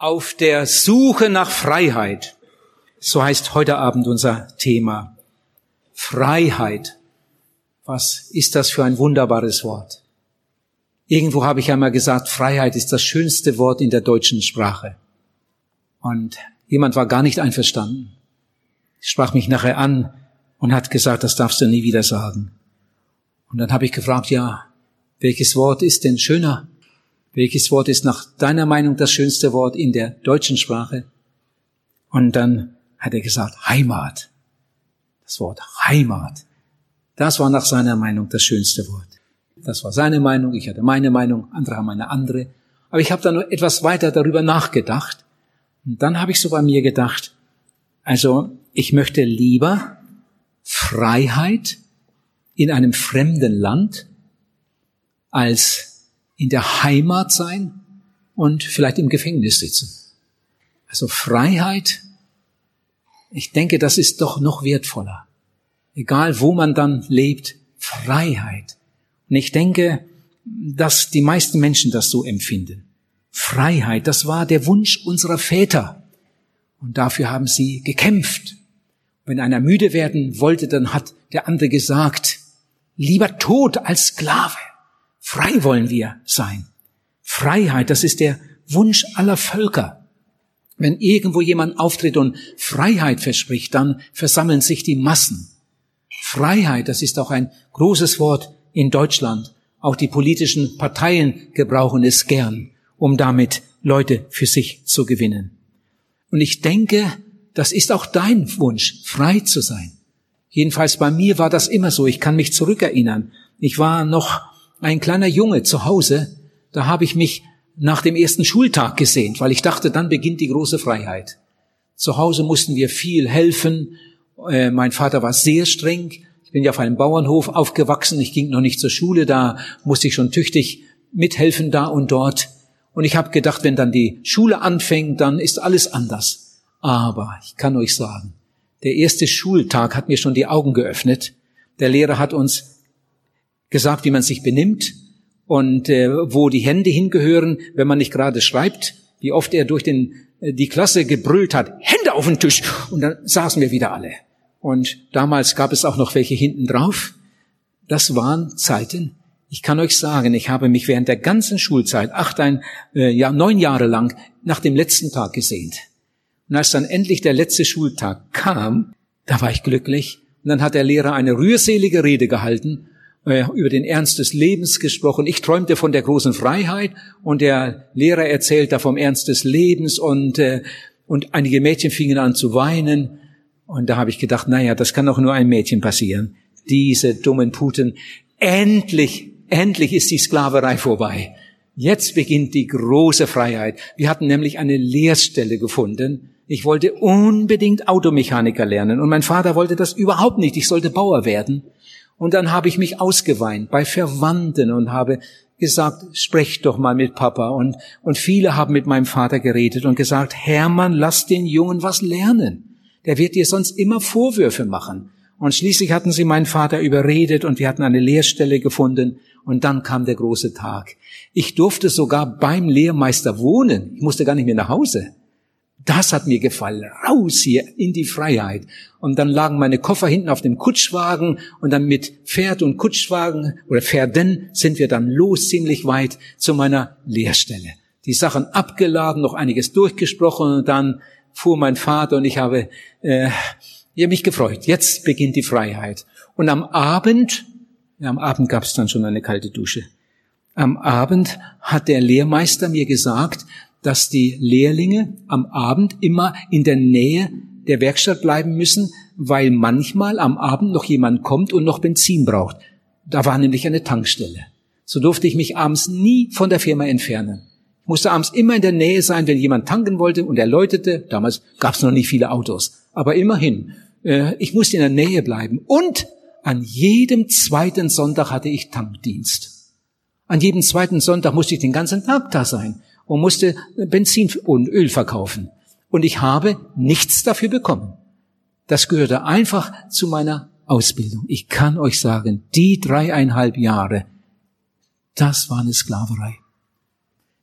Auf der Suche nach Freiheit. So heißt heute Abend unser Thema. Freiheit. Was ist das für ein wunderbares Wort? Irgendwo habe ich einmal gesagt, Freiheit ist das schönste Wort in der deutschen Sprache. Und jemand war gar nicht einverstanden. Sprach mich nachher an und hat gesagt, das darfst du nie wieder sagen. Und dann habe ich gefragt, ja, welches Wort ist denn schöner? Welches Wort ist nach deiner Meinung das schönste Wort in der deutschen Sprache? Und dann hat er gesagt, Heimat. Das Wort Heimat. Das war nach seiner Meinung das schönste Wort. Das war seine Meinung, ich hatte meine Meinung, andere haben eine andere. Aber ich habe dann noch etwas weiter darüber nachgedacht. Und dann habe ich so bei mir gedacht, also ich möchte lieber Freiheit in einem fremden Land als in der Heimat sein und vielleicht im Gefängnis sitzen. Also Freiheit, ich denke, das ist doch noch wertvoller. Egal wo man dann lebt, Freiheit. Und ich denke, dass die meisten Menschen das so empfinden. Freiheit, das war der Wunsch unserer Väter. Und dafür haben sie gekämpft. Wenn einer müde werden wollte, dann hat der andere gesagt, lieber tot als Sklave. Frei wollen wir sein. Freiheit, das ist der Wunsch aller Völker. Wenn irgendwo jemand auftritt und Freiheit verspricht, dann versammeln sich die Massen. Freiheit, das ist auch ein großes Wort in Deutschland. Auch die politischen Parteien gebrauchen es gern, um damit Leute für sich zu gewinnen. Und ich denke, das ist auch dein Wunsch, frei zu sein. Jedenfalls bei mir war das immer so. Ich kann mich zurückerinnern. Ich war noch ein kleiner Junge zu Hause, da habe ich mich nach dem ersten Schultag gesehnt, weil ich dachte, dann beginnt die große Freiheit. Zu Hause mussten wir viel helfen. Äh, mein Vater war sehr streng. Ich bin ja auf einem Bauernhof aufgewachsen. Ich ging noch nicht zur Schule. Da musste ich schon tüchtig mithelfen da und dort. Und ich habe gedacht, wenn dann die Schule anfängt, dann ist alles anders. Aber ich kann euch sagen, der erste Schultag hat mir schon die Augen geöffnet. Der Lehrer hat uns gesagt, wie man sich benimmt und äh, wo die Hände hingehören, wenn man nicht gerade schreibt, wie oft er durch den, äh, die Klasse gebrüllt hat, Hände auf den Tisch und dann saßen wir wieder alle. Und damals gab es auch noch welche hinten drauf. Das waren Zeiten. Ich kann euch sagen, ich habe mich während der ganzen Schulzeit, acht, ein, äh, ja, neun Jahre lang, nach dem letzten Tag gesehnt. Und als dann endlich der letzte Schultag kam, da war ich glücklich. Und dann hat der Lehrer eine rührselige Rede gehalten äh, über den Ernst des Lebens gesprochen. Ich träumte von der großen Freiheit und der Lehrer erzählt da vom Ernst des Lebens und, äh, und einige Mädchen fingen an zu weinen. Und da habe ich gedacht, naja, das kann doch nur ein Mädchen passieren. Diese dummen Puten. Endlich, endlich ist die Sklaverei vorbei. Jetzt beginnt die große Freiheit. Wir hatten nämlich eine Lehrstelle gefunden. Ich wollte unbedingt Automechaniker lernen und mein Vater wollte das überhaupt nicht. Ich sollte Bauer werden. Und dann habe ich mich ausgeweint bei Verwandten und habe gesagt, sprech doch mal mit Papa. Und, und viele haben mit meinem Vater geredet und gesagt, Hermann, lass den Jungen was lernen. Der wird dir sonst immer Vorwürfe machen. Und schließlich hatten sie meinen Vater überredet und wir hatten eine Lehrstelle gefunden. Und dann kam der große Tag. Ich durfte sogar beim Lehrmeister wohnen. Ich musste gar nicht mehr nach Hause. Das hat mir gefallen. Raus hier in die Freiheit. Und dann lagen meine Koffer hinten auf dem Kutschwagen und dann mit Pferd und Kutschwagen oder Pferden sind wir dann los ziemlich weit zu meiner Lehrstelle. Die Sachen abgeladen, noch einiges durchgesprochen und dann fuhr mein Vater und ich habe äh, ja, mich gefreut. Jetzt beginnt die Freiheit. Und am Abend, ja, am Abend gab es dann schon eine kalte Dusche. Am Abend hat der Lehrmeister mir gesagt, dass die Lehrlinge am Abend immer in der Nähe der Werkstatt bleiben müssen, weil manchmal am Abend noch jemand kommt und noch Benzin braucht. Da war nämlich eine Tankstelle. So durfte ich mich abends nie von der Firma entfernen. Ich musste abends immer in der Nähe sein, wenn jemand tanken wollte und er läutete. Damals gab es noch nicht viele Autos. Aber immerhin, äh, ich musste in der Nähe bleiben. Und an jedem zweiten Sonntag hatte ich Tankdienst. An jedem zweiten Sonntag musste ich den ganzen Tag da sein und musste Benzin und Öl verkaufen. Und ich habe nichts dafür bekommen. Das gehörte einfach zu meiner Ausbildung. Ich kann euch sagen, die dreieinhalb Jahre, das war eine Sklaverei.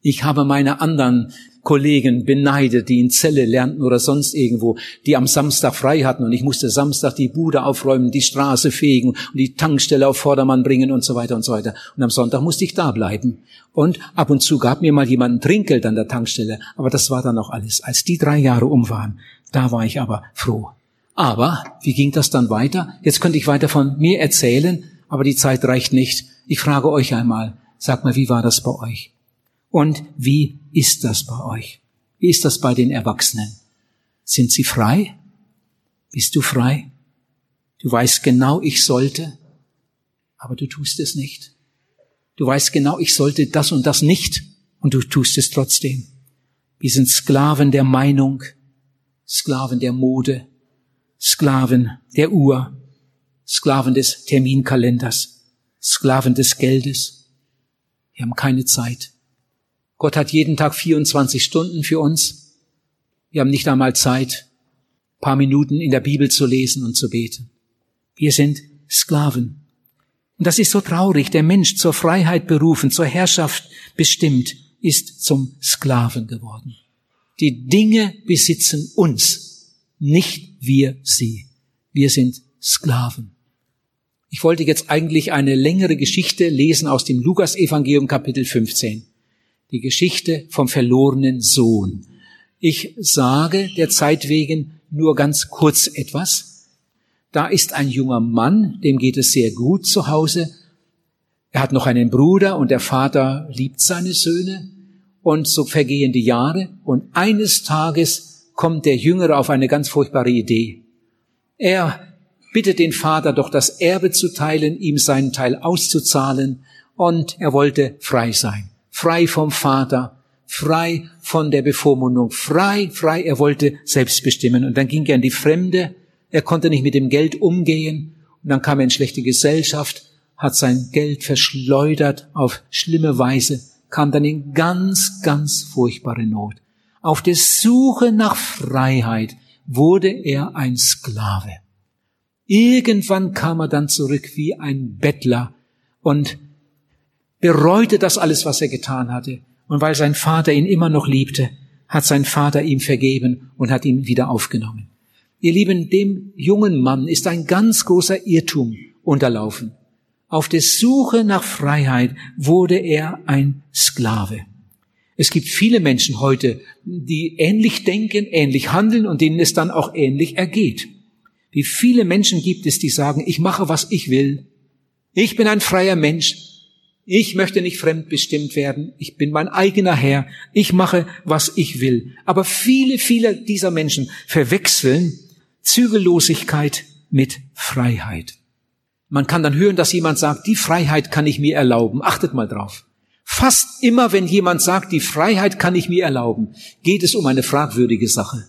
Ich habe meine anderen Kollegen beneidet, die in Zelle lernten oder sonst irgendwo, die am Samstag frei hatten und ich musste Samstag die Bude aufräumen, die Straße fegen und die Tankstelle auf Vordermann bringen und so weiter und so weiter. Und am Sonntag musste ich da bleiben. Und ab und zu gab mir mal jemand ein Trinkgeld an der Tankstelle, aber das war dann auch alles. Als die drei Jahre um waren, da war ich aber froh. Aber wie ging das dann weiter? Jetzt könnte ich weiter von mir erzählen, aber die Zeit reicht nicht. Ich frage euch einmal, sag mal, wie war das bei euch? Und wie ist das bei euch? Wie ist das bei den Erwachsenen? Sind sie frei? Bist du frei? Du weißt genau, ich sollte, aber du tust es nicht. Du weißt genau, ich sollte das und das nicht und du tust es trotzdem. Wir sind Sklaven der Meinung, Sklaven der Mode, Sklaven der Uhr, Sklaven des Terminkalenders, Sklaven des Geldes. Wir haben keine Zeit. Gott hat jeden Tag 24 Stunden für uns. Wir haben nicht einmal Zeit, paar Minuten in der Bibel zu lesen und zu beten. Wir sind Sklaven. Und das ist so traurig. Der Mensch zur Freiheit berufen, zur Herrschaft bestimmt, ist zum Sklaven geworden. Die Dinge besitzen uns, nicht wir sie. Wir sind Sklaven. Ich wollte jetzt eigentlich eine längere Geschichte lesen aus dem Lukas-Evangelium Kapitel 15. Die Geschichte vom verlorenen Sohn. Ich sage der Zeit wegen nur ganz kurz etwas. Da ist ein junger Mann, dem geht es sehr gut zu Hause. Er hat noch einen Bruder und der Vater liebt seine Söhne. Und so vergehen die Jahre und eines Tages kommt der Jüngere auf eine ganz furchtbare Idee. Er bittet den Vater doch das Erbe zu teilen, ihm seinen Teil auszuzahlen und er wollte frei sein frei vom Vater, frei von der Bevormundung, frei, frei, er wollte selbst bestimmen. Und dann ging er in die Fremde, er konnte nicht mit dem Geld umgehen, und dann kam er in schlechte Gesellschaft, hat sein Geld verschleudert auf schlimme Weise, kam dann in ganz, ganz furchtbare Not. Auf der Suche nach Freiheit wurde er ein Sklave. Irgendwann kam er dann zurück wie ein Bettler und bereute das alles, was er getan hatte. Und weil sein Vater ihn immer noch liebte, hat sein Vater ihm vergeben und hat ihn wieder aufgenommen. Ihr Lieben, dem jungen Mann ist ein ganz großer Irrtum unterlaufen. Auf der Suche nach Freiheit wurde er ein Sklave. Es gibt viele Menschen heute, die ähnlich denken, ähnlich handeln und denen es dann auch ähnlich ergeht. Wie viele Menschen gibt es, die sagen, ich mache, was ich will. Ich bin ein freier Mensch. Ich möchte nicht fremdbestimmt werden. Ich bin mein eigener Herr. Ich mache, was ich will. Aber viele, viele dieser Menschen verwechseln Zügellosigkeit mit Freiheit. Man kann dann hören, dass jemand sagt, die Freiheit kann ich mir erlauben. Achtet mal drauf. Fast immer, wenn jemand sagt, die Freiheit kann ich mir erlauben, geht es um eine fragwürdige Sache.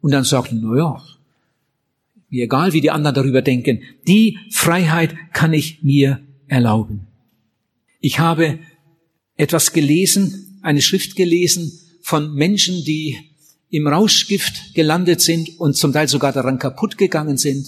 Und dann sagt, na ja, mir egal, wie die anderen darüber denken, die Freiheit kann ich mir erlauben. Ich habe etwas gelesen, eine Schrift gelesen von Menschen, die im Rauschgift gelandet sind und zum Teil sogar daran kaputt gegangen sind.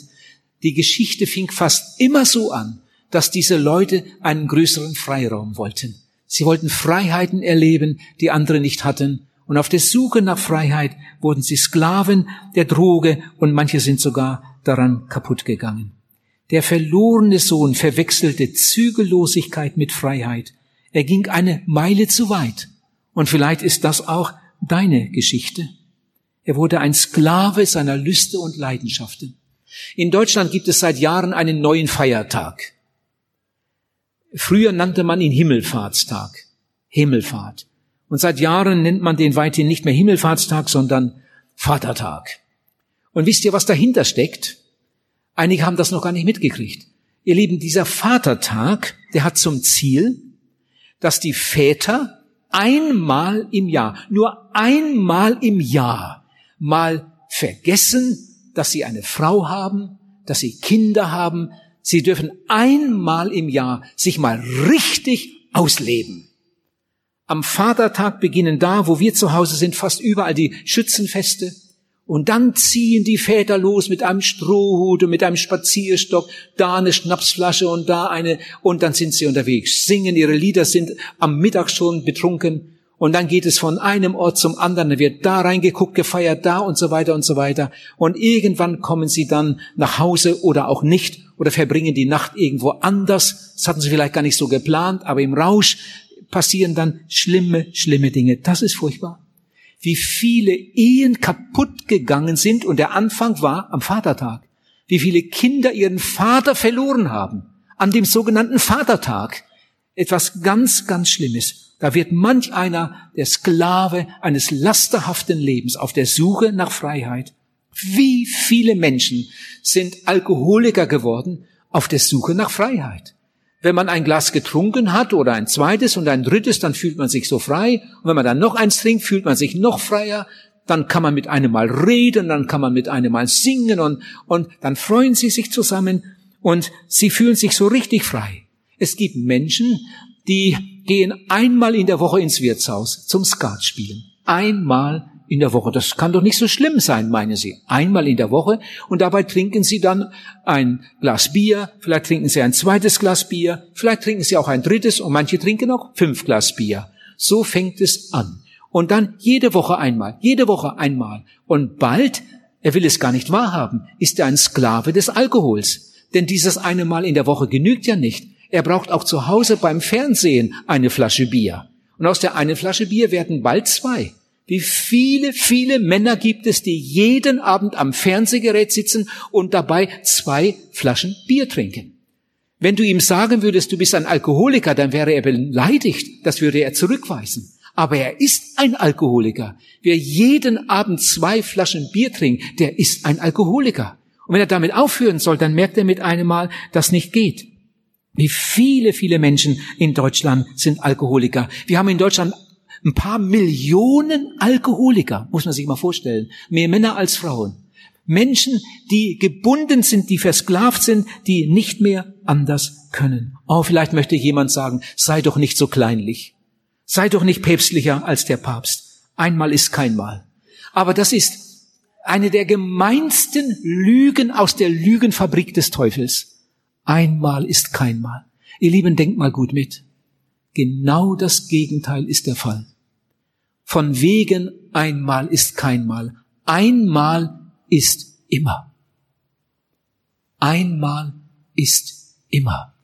Die Geschichte fing fast immer so an, dass diese Leute einen größeren Freiraum wollten. Sie wollten Freiheiten erleben, die andere nicht hatten. Und auf der Suche nach Freiheit wurden sie Sklaven der Droge und manche sind sogar daran kaputt gegangen. Der verlorene Sohn verwechselte Zügellosigkeit mit Freiheit. Er ging eine Meile zu weit. Und vielleicht ist das auch deine Geschichte. Er wurde ein Sklave seiner Lüste und Leidenschaften. In Deutschland gibt es seit Jahren einen neuen Feiertag. Früher nannte man ihn Himmelfahrtstag. Himmelfahrt. Und seit Jahren nennt man den weithin nicht mehr Himmelfahrtstag, sondern Vatertag. Und wisst ihr, was dahinter steckt? Einige haben das noch gar nicht mitgekriegt. Ihr Lieben, dieser Vatertag, der hat zum Ziel, dass die Väter einmal im Jahr, nur einmal im Jahr, mal vergessen, dass sie eine Frau haben, dass sie Kinder haben. Sie dürfen einmal im Jahr sich mal richtig ausleben. Am Vatertag beginnen da, wo wir zu Hause sind, fast überall die Schützenfeste. Und dann ziehen die Väter los mit einem Strohhut und mit einem Spazierstock, da eine Schnapsflasche und da eine, und dann sind sie unterwegs, singen ihre Lieder, sind am Mittag schon betrunken Und dann geht es von einem Ort zum anderen, dann wird da reingeguckt, gefeiert, da und so weiter und so weiter. Und irgendwann kommen sie dann nach Hause oder auch nicht oder verbringen die Nacht irgendwo anders. Das hatten sie vielleicht gar nicht so geplant, aber im Rausch passieren dann schlimme, schlimme Dinge. Das ist furchtbar. Wie viele Ehen kaputt gegangen sind und der Anfang war am Vatertag. Wie viele Kinder ihren Vater verloren haben an dem sogenannten Vatertag. Etwas ganz, ganz Schlimmes. Da wird manch einer der Sklave eines lasterhaften Lebens auf der Suche nach Freiheit. Wie viele Menschen sind Alkoholiker geworden auf der Suche nach Freiheit? Wenn man ein Glas getrunken hat oder ein zweites und ein drittes, dann fühlt man sich so frei. Und wenn man dann noch eins trinkt, fühlt man sich noch freier. Dann kann man mit einem mal reden, dann kann man mit einem mal singen und, und dann freuen sie sich zusammen und sie fühlen sich so richtig frei. Es gibt Menschen, die gehen einmal in der Woche ins Wirtshaus zum Skat spielen. Einmal in der Woche. Das kann doch nicht so schlimm sein, meinen Sie. Einmal in der Woche und dabei trinken Sie dann ein Glas Bier, vielleicht trinken Sie ein zweites Glas Bier, vielleicht trinken Sie auch ein drittes und manche trinken auch fünf Glas Bier. So fängt es an. Und dann jede Woche einmal, jede Woche einmal. Und bald, er will es gar nicht wahrhaben, ist er ein Sklave des Alkohols. Denn dieses eine Mal in der Woche genügt ja nicht. Er braucht auch zu Hause beim Fernsehen eine Flasche Bier. Und aus der einen Flasche Bier werden bald zwei. Wie viele, viele Männer gibt es, die jeden Abend am Fernsehgerät sitzen und dabei zwei Flaschen Bier trinken. Wenn du ihm sagen würdest, du bist ein Alkoholiker, dann wäre er beleidigt. Das würde er zurückweisen. Aber er ist ein Alkoholiker. Wer jeden Abend zwei Flaschen Bier trinkt, der ist ein Alkoholiker. Und wenn er damit aufhören soll, dann merkt er mit einem Mal, dass nicht geht. Wie viele, viele Menschen in Deutschland sind Alkoholiker. Wir haben in Deutschland ein paar Millionen Alkoholiker, muss man sich mal vorstellen. Mehr Männer als Frauen. Menschen, die gebunden sind, die versklavt sind, die nicht mehr anders können. Oh, vielleicht möchte jemand sagen, sei doch nicht so kleinlich. Sei doch nicht päpstlicher als der Papst. Einmal ist kein Mal. Aber das ist eine der gemeinsten Lügen aus der Lügenfabrik des Teufels. Einmal ist kein Mal. Ihr Lieben, denkt mal gut mit. Genau das Gegenteil ist der Fall. Von wegen einmal ist kein Mal. Einmal ist immer. Einmal ist immer.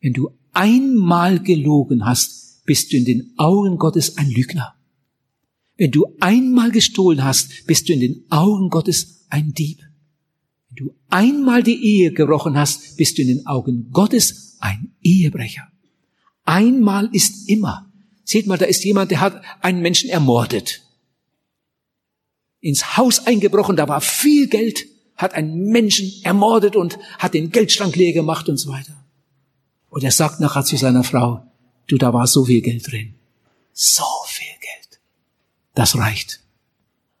Wenn du einmal gelogen hast, bist du in den Augen Gottes ein Lügner. Wenn du einmal gestohlen hast, bist du in den Augen Gottes ein Dieb du einmal die Ehe gebrochen hast, bist du in den Augen Gottes ein Ehebrecher. Einmal ist immer. Seht mal, da ist jemand, der hat einen Menschen ermordet. Ins Haus eingebrochen, da war viel Geld, hat einen Menschen ermordet und hat den Geldschrank leer gemacht und so weiter. Und er sagt nachher zu seiner Frau, du, da war so viel Geld drin. So viel Geld. Das reicht.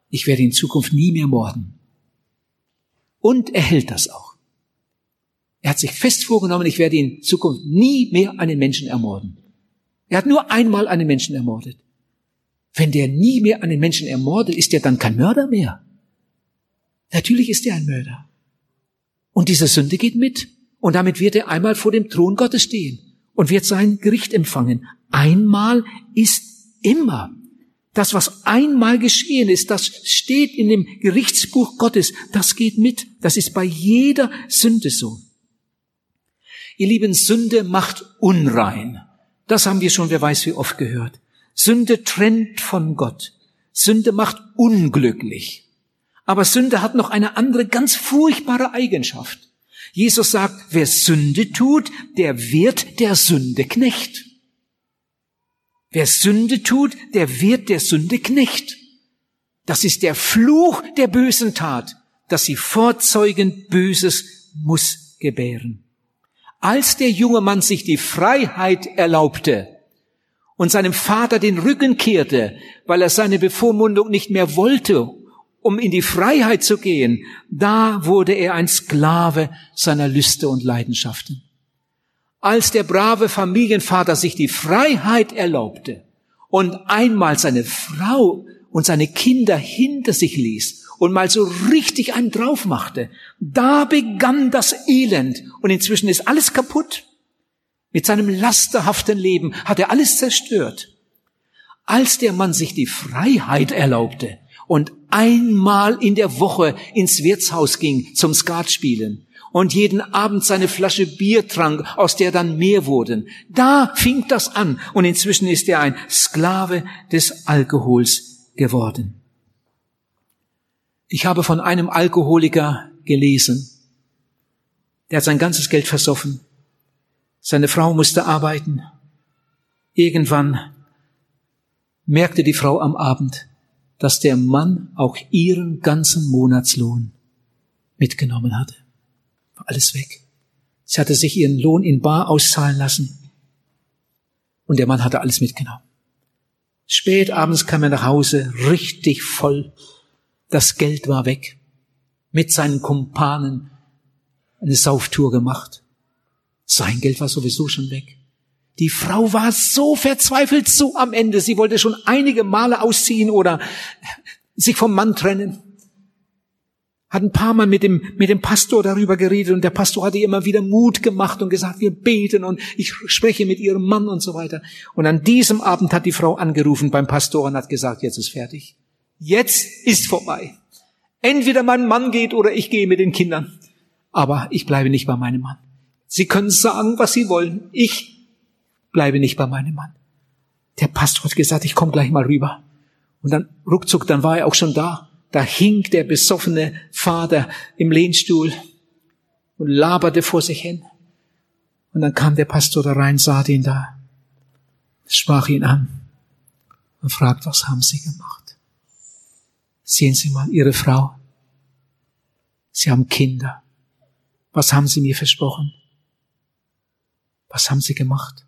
Ich werde in Zukunft nie mehr morden. Und er hält das auch. Er hat sich fest vorgenommen, ich werde in Zukunft nie mehr einen Menschen ermorden. Er hat nur einmal einen Menschen ermordet. Wenn der nie mehr einen Menschen ermordet, ist er dann kein Mörder mehr. Natürlich ist er ein Mörder. Und diese Sünde geht mit. Und damit wird er einmal vor dem Thron Gottes stehen und wird sein Gericht empfangen. Einmal ist immer. Das, was einmal geschehen ist, das steht in dem Gerichtsbuch Gottes, das geht mit. Das ist bei jeder Sünde so. Ihr lieben, Sünde macht unrein. Das haben wir schon, wer weiß wie oft gehört. Sünde trennt von Gott. Sünde macht unglücklich. Aber Sünde hat noch eine andere ganz furchtbare Eigenschaft. Jesus sagt, wer Sünde tut, der wird der Sünde Knecht. Wer Sünde tut, der wird der Sünde Knecht. Das ist der Fluch der bösen Tat, dass sie vorzeugend Böses muss gebären. Als der junge Mann sich die Freiheit erlaubte und seinem Vater den Rücken kehrte, weil er seine Bevormundung nicht mehr wollte, um in die Freiheit zu gehen, da wurde er ein Sklave seiner Lüste und Leidenschaften. Als der brave Familienvater sich die Freiheit erlaubte und einmal seine Frau und seine Kinder hinter sich ließ und mal so richtig einen drauf machte, da begann das Elend und inzwischen ist alles kaputt. Mit seinem lasterhaften Leben hat er alles zerstört. Als der Mann sich die Freiheit erlaubte und einmal in der Woche ins Wirtshaus ging zum Skatspielen und jeden Abend seine Flasche Bier trank, aus der dann mehr wurden, da fing das an und inzwischen ist er ein Sklave des Alkohols geworden. Ich habe von einem Alkoholiker gelesen, der hat sein ganzes Geld versoffen. Seine Frau musste arbeiten. Irgendwann merkte die Frau am Abend, dass der Mann auch ihren ganzen Monatslohn mitgenommen hatte. War alles weg. Sie hatte sich ihren Lohn in Bar auszahlen lassen. Und der Mann hatte alles mitgenommen. Spät abends kam er nach Hause, richtig voll. Das Geld war weg. Mit seinen Kumpanen eine Sauftour gemacht. Sein Geld war sowieso schon weg. Die Frau war so verzweifelt, so am Ende. Sie wollte schon einige Male ausziehen oder sich vom Mann trennen. Hat ein paar Mal mit dem, mit dem Pastor darüber geredet und der Pastor hatte ihr immer wieder Mut gemacht und gesagt, wir beten und ich spreche mit ihrem Mann und so weiter. Und an diesem Abend hat die Frau angerufen beim Pastor und hat gesagt, jetzt ist fertig. Jetzt ist vorbei. Entweder mein Mann geht oder ich gehe mit den Kindern aber ich bleibe nicht bei meinem Mann. Sie können sagen, was Sie wollen. Ich bleibe nicht bei meinem Mann. Der Pastor hat gesagt, ich komme gleich mal rüber. Und dann ruckzuck, dann war er auch schon da. Da hing der besoffene Vater im Lehnstuhl und laberte vor sich hin. Und dann kam der Pastor da rein, sah ihn da, sprach ihn an und fragt, was haben Sie gemacht? Sehen Sie mal Ihre Frau. Sie haben Kinder. Was haben Sie mir versprochen? Was haben Sie gemacht?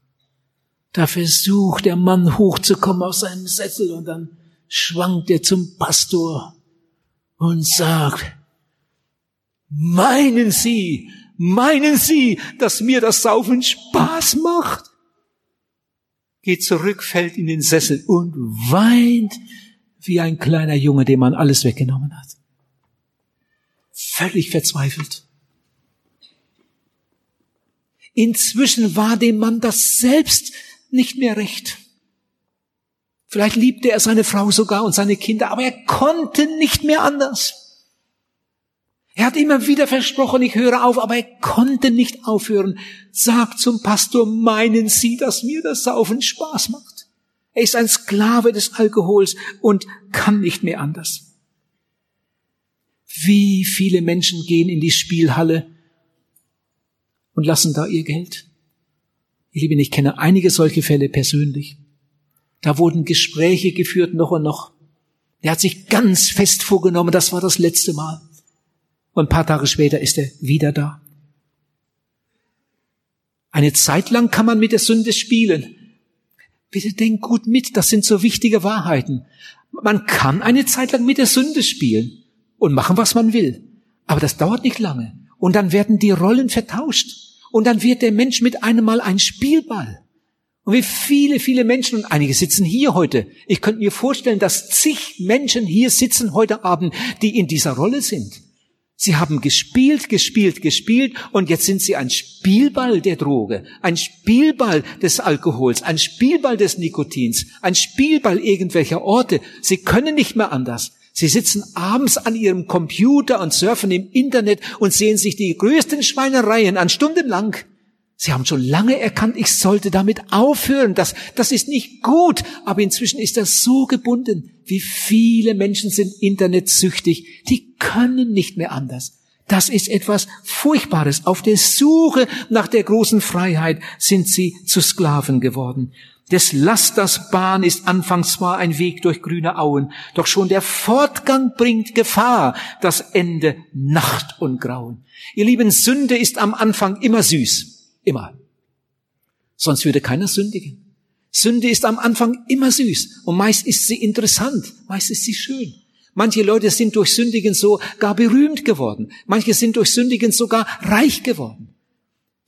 Da versucht der Mann hochzukommen aus seinem Sessel und dann schwankt er zum Pastor und sagt, meinen Sie, meinen Sie, dass mir das Saufen Spaß macht? Geht zurück, fällt in den Sessel und weint wie ein kleiner Junge, dem man alles weggenommen hat. Völlig verzweifelt. Inzwischen war dem Mann das selbst nicht mehr recht. Vielleicht liebte er seine Frau sogar und seine Kinder, aber er konnte nicht mehr anders. Er hat immer wieder versprochen, ich höre auf, aber er konnte nicht aufhören. Sagt zum Pastor, meinen Sie, dass mir das Saufen Spaß macht? Er ist ein Sklave des Alkohols und kann nicht mehr anders. Wie viele Menschen gehen in die Spielhalle und lassen da ihr Geld. Ihr Lieben, ich kenne einige solche Fälle persönlich. Da wurden Gespräche geführt, noch und noch. Er hat sich ganz fest vorgenommen, das war das letzte Mal. Und ein paar Tage später ist er wieder da. Eine Zeit lang kann man mit der Sünde spielen. Bitte denk gut mit, das sind so wichtige Wahrheiten. Man kann eine Zeit lang mit der Sünde spielen und machen, was man will. Aber das dauert nicht lange. Und dann werden die Rollen vertauscht. Und dann wird der Mensch mit einem Mal ein Spielball. Und wie viele, viele Menschen, und einige sitzen hier heute. Ich könnte mir vorstellen, dass zig Menschen hier sitzen heute Abend, die in dieser Rolle sind. Sie haben gespielt, gespielt, gespielt und jetzt sind sie ein Spielball der Droge, ein Spielball des Alkohols, ein Spielball des Nikotins, ein Spielball irgendwelcher Orte. Sie können nicht mehr anders. Sie sitzen abends an ihrem Computer und surfen im Internet und sehen sich die größten Schweinereien an stundenlang. Sie haben schon lange erkannt, ich sollte damit aufhören. Das, das ist nicht gut. Aber inzwischen ist das so gebunden. Wie viele Menschen sind internetsüchtig. Die können nicht mehr anders. Das ist etwas Furchtbares. Auf der Suche nach der großen Freiheit sind sie zu Sklaven geworden. Des Lasters Bahn ist anfangs zwar ein Weg durch grüne Auen, doch schon der Fortgang bringt Gefahr, das Ende Nacht und Grauen. Ihr lieben, Sünde ist am Anfang immer süß. Immer. Sonst würde keiner sündigen. Sünde ist am Anfang immer süß und meist ist sie interessant, meist ist sie schön. Manche Leute sind durch Sündigen sogar berühmt geworden. Manche sind durch Sündigen sogar reich geworden.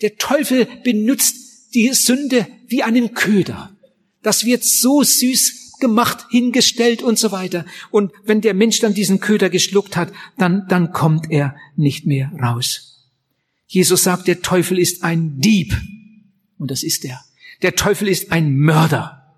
Der Teufel benutzt die Sünde wie einen Köder. Das wird so süß gemacht, hingestellt und so weiter. Und wenn der Mensch dann diesen Köder geschluckt hat, dann, dann kommt er nicht mehr raus. Jesus sagt, der Teufel ist ein Dieb. Und das ist er. Der Teufel ist ein Mörder.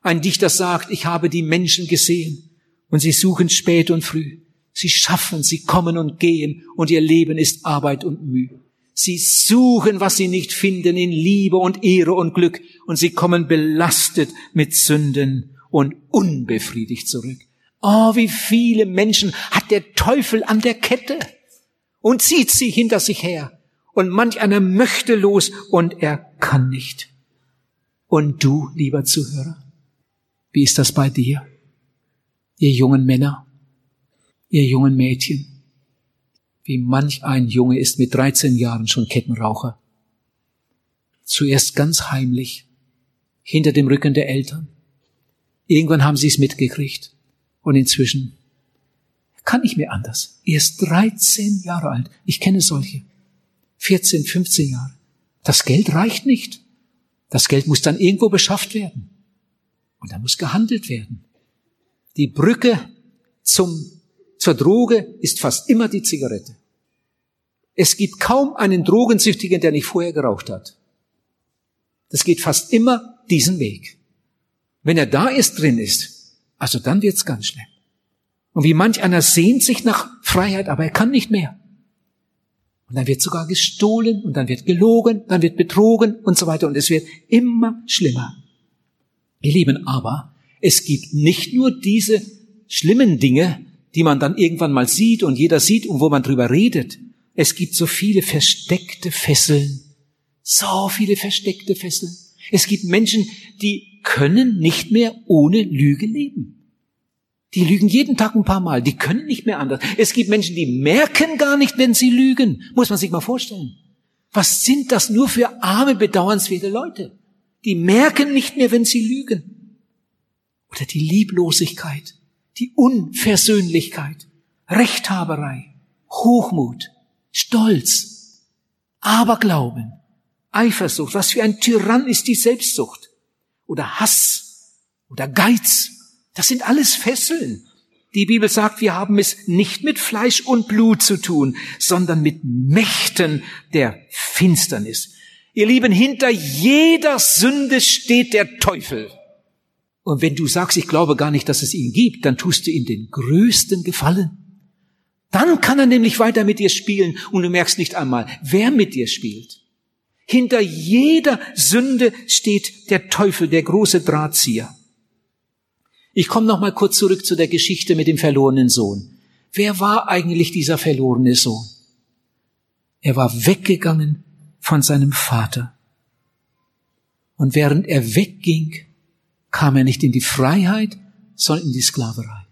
Ein Dichter sagt, ich habe die Menschen gesehen und sie suchen spät und früh. Sie schaffen, sie kommen und gehen und ihr Leben ist Arbeit und Mühe. Sie suchen, was sie nicht finden, in Liebe und Ehre und Glück und sie kommen belastet mit Sünden und unbefriedigt zurück. Oh, wie viele Menschen hat der Teufel an der Kette und zieht sie hinter sich her. Und manch einer möchte los und er kann nicht. Und du, lieber Zuhörer, wie ist das bei dir? Ihr jungen Männer, ihr jungen Mädchen, wie manch ein Junge ist mit 13 Jahren schon Kettenraucher. Zuerst ganz heimlich, hinter dem Rücken der Eltern. Irgendwann haben sie es mitgekriegt. Und inzwischen kann ich mir anders. Er ist 13 Jahre alt. Ich kenne solche. 14, 15 Jahre. Das Geld reicht nicht. Das Geld muss dann irgendwo beschafft werden. Und da muss gehandelt werden. Die Brücke zum, zur Droge ist fast immer die Zigarette. Es gibt kaum einen Drogensüchtigen, der nicht vorher geraucht hat. Das geht fast immer diesen Weg. Wenn er da erst drin ist, also dann wird's ganz schlimm. Und wie manch einer sehnt sich nach Freiheit, aber er kann nicht mehr. Und dann wird sogar gestohlen und dann wird gelogen, dann wird betrogen und so weiter und es wird immer schlimmer. Ihr Lieben, aber es gibt nicht nur diese schlimmen Dinge, die man dann irgendwann mal sieht und jeder sieht und wo man drüber redet. Es gibt so viele versteckte Fesseln. So viele versteckte Fesseln. Es gibt Menschen, die können nicht mehr ohne Lüge leben. Die lügen jeden Tag ein paar Mal. Die können nicht mehr anders. Es gibt Menschen, die merken gar nicht, wenn sie lügen. Muss man sich mal vorstellen. Was sind das nur für arme, bedauernswerte Leute? Die merken nicht mehr, wenn sie lügen. Oder die Lieblosigkeit, die Unversöhnlichkeit, Rechthaberei, Hochmut, Stolz, Aberglauben, Eifersucht. Was für ein Tyrann ist die Selbstsucht? Oder Hass oder Geiz das sind alles Fesseln. Die Bibel sagt, wir haben es nicht mit Fleisch und Blut zu tun, sondern mit Mächten der Finsternis. Ihr Lieben, hinter jeder Sünde steht der Teufel. Und wenn du sagst, ich glaube gar nicht, dass es ihn gibt, dann tust du ihm den größten Gefallen. Dann kann er nämlich weiter mit dir spielen und du merkst nicht einmal, wer mit dir spielt. Hinter jeder Sünde steht der Teufel, der große Drahtzieher. Ich komme noch mal kurz zurück zu der Geschichte mit dem verlorenen Sohn. Wer war eigentlich dieser verlorene Sohn? Er war weggegangen von seinem Vater. Und während er wegging, kam er nicht in die Freiheit, sondern in die Sklaverei.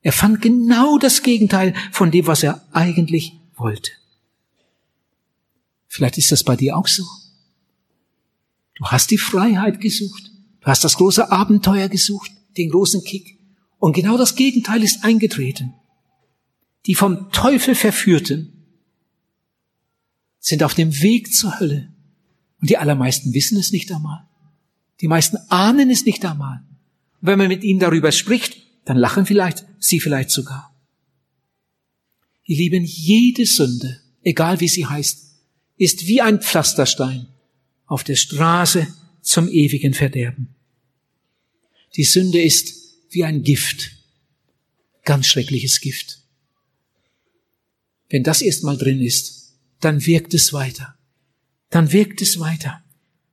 Er fand genau das Gegenteil von dem, was er eigentlich wollte. Vielleicht ist das bei dir auch so. Du hast die Freiheit gesucht. Du hast das große Abenteuer gesucht den großen Kick. Und genau das Gegenteil ist eingetreten. Die vom Teufel verführten sind auf dem Weg zur Hölle. Und die allermeisten wissen es nicht einmal. Die meisten ahnen es nicht einmal. Und wenn man mit ihnen darüber spricht, dann lachen vielleicht sie vielleicht sogar. Ihr Lieben, jede Sünde, egal wie sie heißt, ist wie ein Pflasterstein auf der Straße zum ewigen Verderben. Die Sünde ist wie ein Gift, ganz schreckliches Gift. Wenn das erstmal drin ist, dann wirkt es weiter. Dann wirkt es weiter.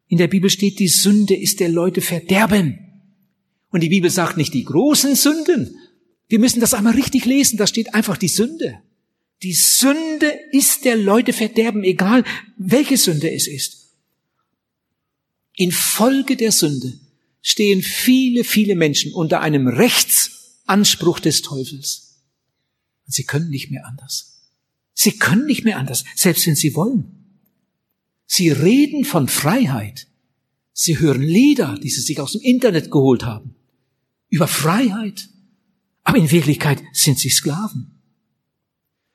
In der Bibel steht, die Sünde ist der Leute Verderben. Und die Bibel sagt nicht die großen Sünden. Wir müssen das einmal richtig lesen. Da steht einfach die Sünde. Die Sünde ist der Leute Verderben, egal welche Sünde es ist. Infolge der Sünde stehen viele, viele Menschen unter einem Rechtsanspruch des Teufels. Und sie können nicht mehr anders. Sie können nicht mehr anders, selbst wenn sie wollen. Sie reden von Freiheit. Sie hören Lieder, die sie sich aus dem Internet geholt haben, über Freiheit. Aber in Wirklichkeit sind sie Sklaven.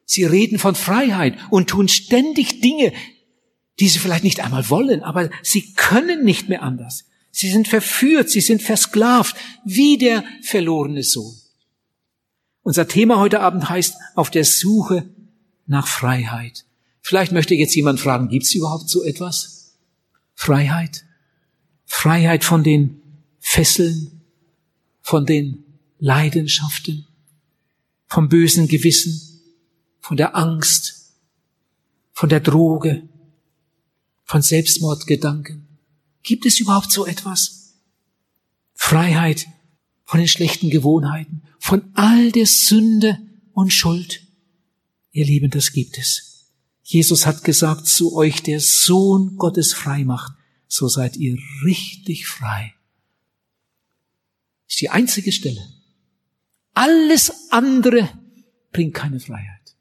Sie reden von Freiheit und tun ständig Dinge, die sie vielleicht nicht einmal wollen, aber sie können nicht mehr anders. Sie sind verführt, sie sind versklavt, wie der verlorene Sohn. Unser Thema heute Abend heißt auf der Suche nach Freiheit. Vielleicht möchte jetzt jemand fragen, gibt es überhaupt so etwas? Freiheit? Freiheit von den Fesseln, von den Leidenschaften, vom bösen Gewissen, von der Angst, von der Droge, von Selbstmordgedanken. Gibt es überhaupt so etwas? Freiheit von den schlechten Gewohnheiten, von all der Sünde und Schuld. Ihr Lieben, das gibt es. Jesus hat gesagt zu euch, der Sohn Gottes frei macht, so seid ihr richtig frei. Das ist die einzige Stelle. Alles andere bringt keine Freiheit.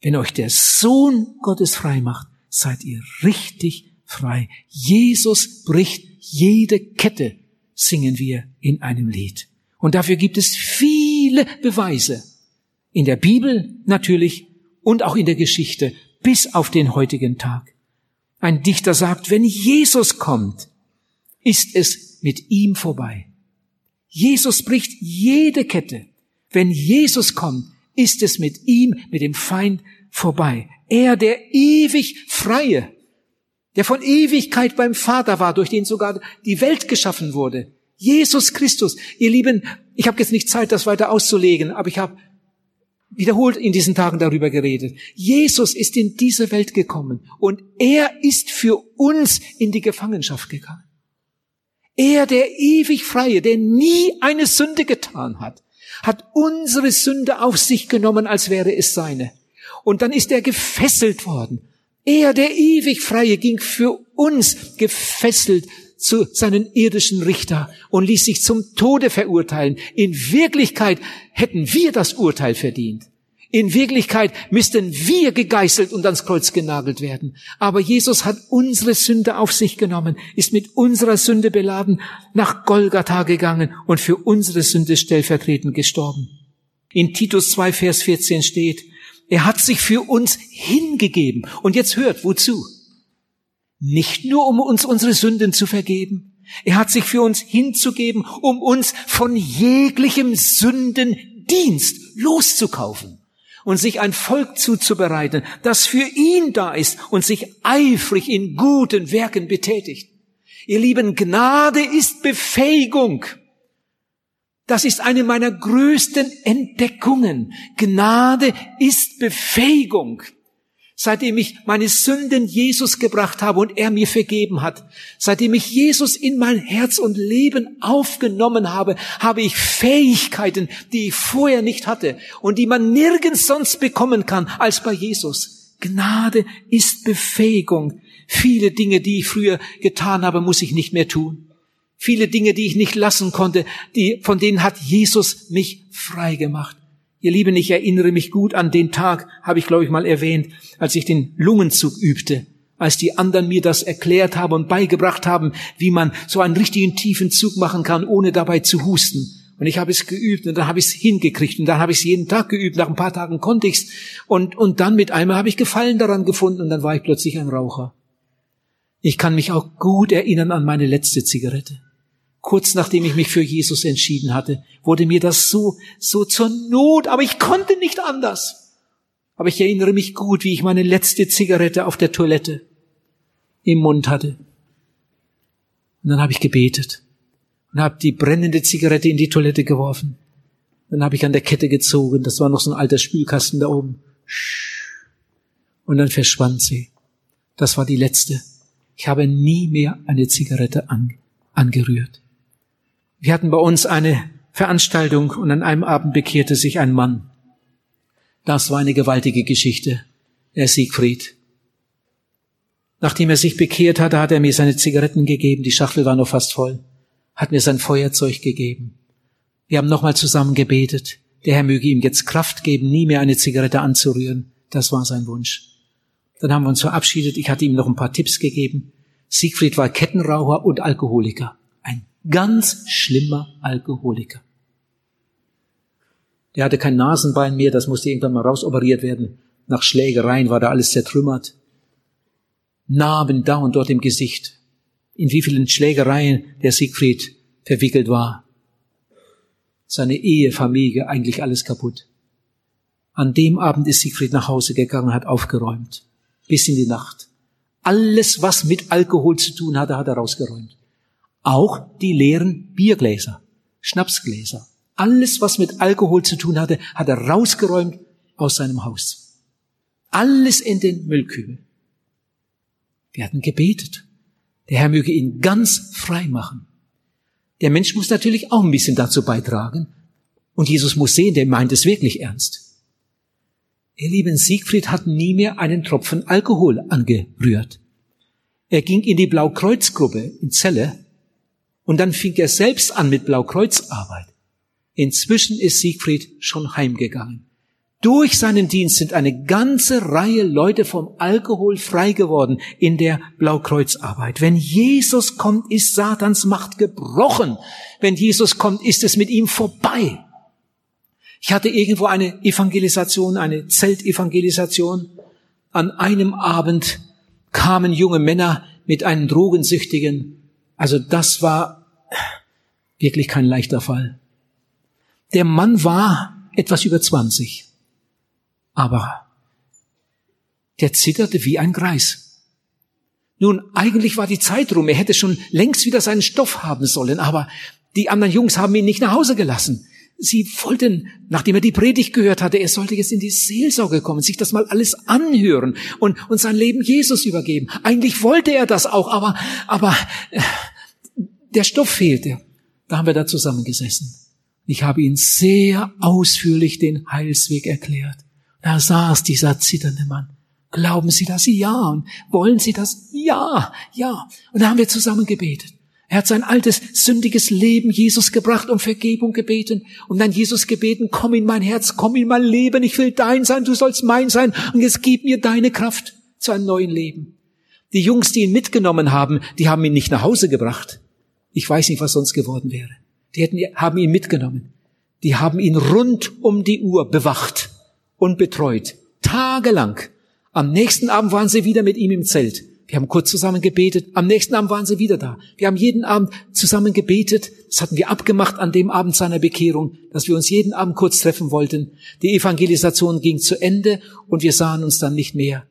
Wenn euch der Sohn Gottes frei macht, seid ihr richtig frei. Jesus bricht jede Kette, singen wir in einem Lied. Und dafür gibt es viele Beweise. In der Bibel natürlich und auch in der Geschichte bis auf den heutigen Tag. Ein Dichter sagt, wenn Jesus kommt, ist es mit ihm vorbei. Jesus bricht jede Kette. Wenn Jesus kommt, ist es mit ihm, mit dem Feind vorbei. Er, der ewig Freie, der von Ewigkeit beim Vater war, durch den sogar die Welt geschaffen wurde. Jesus Christus. Ihr Lieben, ich habe jetzt nicht Zeit, das weiter auszulegen, aber ich habe wiederholt in diesen Tagen darüber geredet. Jesus ist in diese Welt gekommen und er ist für uns in die Gefangenschaft gegangen. Er, der ewig Freie, der nie eine Sünde getan hat, hat unsere Sünde auf sich genommen, als wäre es seine. Und dann ist er gefesselt worden. Er, der ewig Freie, ging für uns gefesselt zu seinen irdischen Richter und ließ sich zum Tode verurteilen. In Wirklichkeit hätten wir das Urteil verdient. In Wirklichkeit müssten wir gegeißelt und ans Kreuz genagelt werden. Aber Jesus hat unsere Sünde auf sich genommen, ist mit unserer Sünde beladen, nach Golgatha gegangen und für unsere Sünde stellvertretend gestorben. In Titus 2, Vers 14 steht, er hat sich für uns hingegeben. Und jetzt hört, wozu? Nicht nur, um uns unsere Sünden zu vergeben. Er hat sich für uns hinzugeben, um uns von jeglichem Sündendienst loszukaufen und sich ein Volk zuzubereiten, das für ihn da ist und sich eifrig in guten Werken betätigt. Ihr lieben, Gnade ist Befähigung. Das ist eine meiner größten Entdeckungen. Gnade ist Befähigung. Seitdem ich meine Sünden Jesus gebracht habe und er mir vergeben hat, seitdem ich Jesus in mein Herz und Leben aufgenommen habe, habe ich Fähigkeiten, die ich vorher nicht hatte und die man nirgends sonst bekommen kann als bei Jesus. Gnade ist Befähigung. Viele Dinge, die ich früher getan habe, muss ich nicht mehr tun. Viele Dinge, die ich nicht lassen konnte, die, von denen hat Jesus mich frei gemacht. Ihr Lieben, ich erinnere mich gut an den Tag, habe ich glaube ich mal erwähnt, als ich den Lungenzug übte, als die anderen mir das erklärt haben und beigebracht haben, wie man so einen richtigen tiefen Zug machen kann, ohne dabei zu husten. Und ich habe es geübt und dann habe ich es hingekriegt und dann habe ich es jeden Tag geübt. Nach ein paar Tagen konnte ich es und, und dann mit einmal habe ich Gefallen daran gefunden und dann war ich plötzlich ein Raucher. Ich kann mich auch gut erinnern an meine letzte Zigarette kurz nachdem ich mich für Jesus entschieden hatte, wurde mir das so, so zur Not, aber ich konnte nicht anders. Aber ich erinnere mich gut, wie ich meine letzte Zigarette auf der Toilette im Mund hatte. Und dann habe ich gebetet und habe die brennende Zigarette in die Toilette geworfen. Dann habe ich an der Kette gezogen, das war noch so ein alter Spülkasten da oben. Und dann verschwand sie. Das war die letzte. Ich habe nie mehr eine Zigarette an, angerührt. Wir hatten bei uns eine Veranstaltung und an einem Abend bekehrte sich ein Mann. Das war eine gewaltige Geschichte. Er Siegfried. Nachdem er sich bekehrt hatte, hat er mir seine Zigaretten gegeben. Die Schachtel war noch fast voll. Hat mir sein Feuerzeug gegeben. Wir haben nochmal zusammen gebetet. Der Herr möge ihm jetzt Kraft geben, nie mehr eine Zigarette anzurühren. Das war sein Wunsch. Dann haben wir uns verabschiedet. Ich hatte ihm noch ein paar Tipps gegeben. Siegfried war Kettenraucher und Alkoholiker. Ganz schlimmer Alkoholiker. Der hatte kein Nasenbein mehr, das musste irgendwann mal rausoperiert werden. Nach Schlägereien war da alles zertrümmert. Narben da und dort im Gesicht. In wie vielen Schlägereien der Siegfried verwickelt war. Seine Ehe, Familie, eigentlich alles kaputt. An dem Abend ist Siegfried nach Hause gegangen, hat aufgeräumt. Bis in die Nacht. Alles, was mit Alkohol zu tun hatte, hat er rausgeräumt. Auch die leeren Biergläser, Schnapsgläser. Alles, was mit Alkohol zu tun hatte, hat er rausgeräumt aus seinem Haus. Alles in den Müllkübel. Wir hatten gebetet. Der Herr möge ihn ganz frei machen. Der Mensch muss natürlich auch ein bisschen dazu beitragen. Und Jesus muss sehen, der meint es wirklich ernst. Ihr lieben Siegfried hat nie mehr einen Tropfen Alkohol angerührt. Er ging in die Blaukreuzgruppe in Celle und dann fing er selbst an mit Blaukreuzarbeit. Inzwischen ist Siegfried schon heimgegangen. Durch seinen Dienst sind eine ganze Reihe Leute vom Alkohol frei geworden in der Blaukreuzarbeit. Wenn Jesus kommt, ist Satans Macht gebrochen. Wenn Jesus kommt, ist es mit ihm vorbei. Ich hatte irgendwo eine Evangelisation, eine Zeltevangelisation. An einem Abend kamen junge Männer mit einem Drogensüchtigen. Also das war wirklich kein leichter Fall. Der Mann war etwas über 20 aber der zitterte wie ein Greis. Nun, eigentlich war die Zeit rum. Er hätte schon längst wieder seinen Stoff haben sollen, aber die anderen Jungs haben ihn nicht nach Hause gelassen. Sie wollten, nachdem er die Predigt gehört hatte, er sollte jetzt in die Seelsorge kommen, sich das mal alles anhören und, und sein Leben Jesus übergeben. Eigentlich wollte er das auch, aber, aber äh, der Stoff fehlte. Da haben wir da zusammengesessen. Ich habe ihn sehr ausführlich den Heilsweg erklärt. Da saß dieser zitternde Mann. Glauben Sie das? Ja. Und wollen Sie das? Ja, ja. Und da haben wir zusammen gebetet. Er hat sein altes, sündiges Leben Jesus gebracht, um Vergebung gebeten und dann Jesus gebeten, komm in mein Herz, komm in mein Leben, ich will dein sein, du sollst mein sein und jetzt gib mir deine Kraft zu einem neuen Leben. Die Jungs, die ihn mitgenommen haben, die haben ihn nicht nach Hause gebracht. Ich weiß nicht, was sonst geworden wäre. Die hätten, haben ihn mitgenommen. Die haben ihn rund um die Uhr bewacht und betreut. Tagelang. Am nächsten Abend waren sie wieder mit ihm im Zelt. Wir haben kurz zusammen gebetet. Am nächsten Abend waren sie wieder da. Wir haben jeden Abend zusammen gebetet. Das hatten wir abgemacht an dem Abend seiner Bekehrung, dass wir uns jeden Abend kurz treffen wollten. Die Evangelisation ging zu Ende und wir sahen uns dann nicht mehr.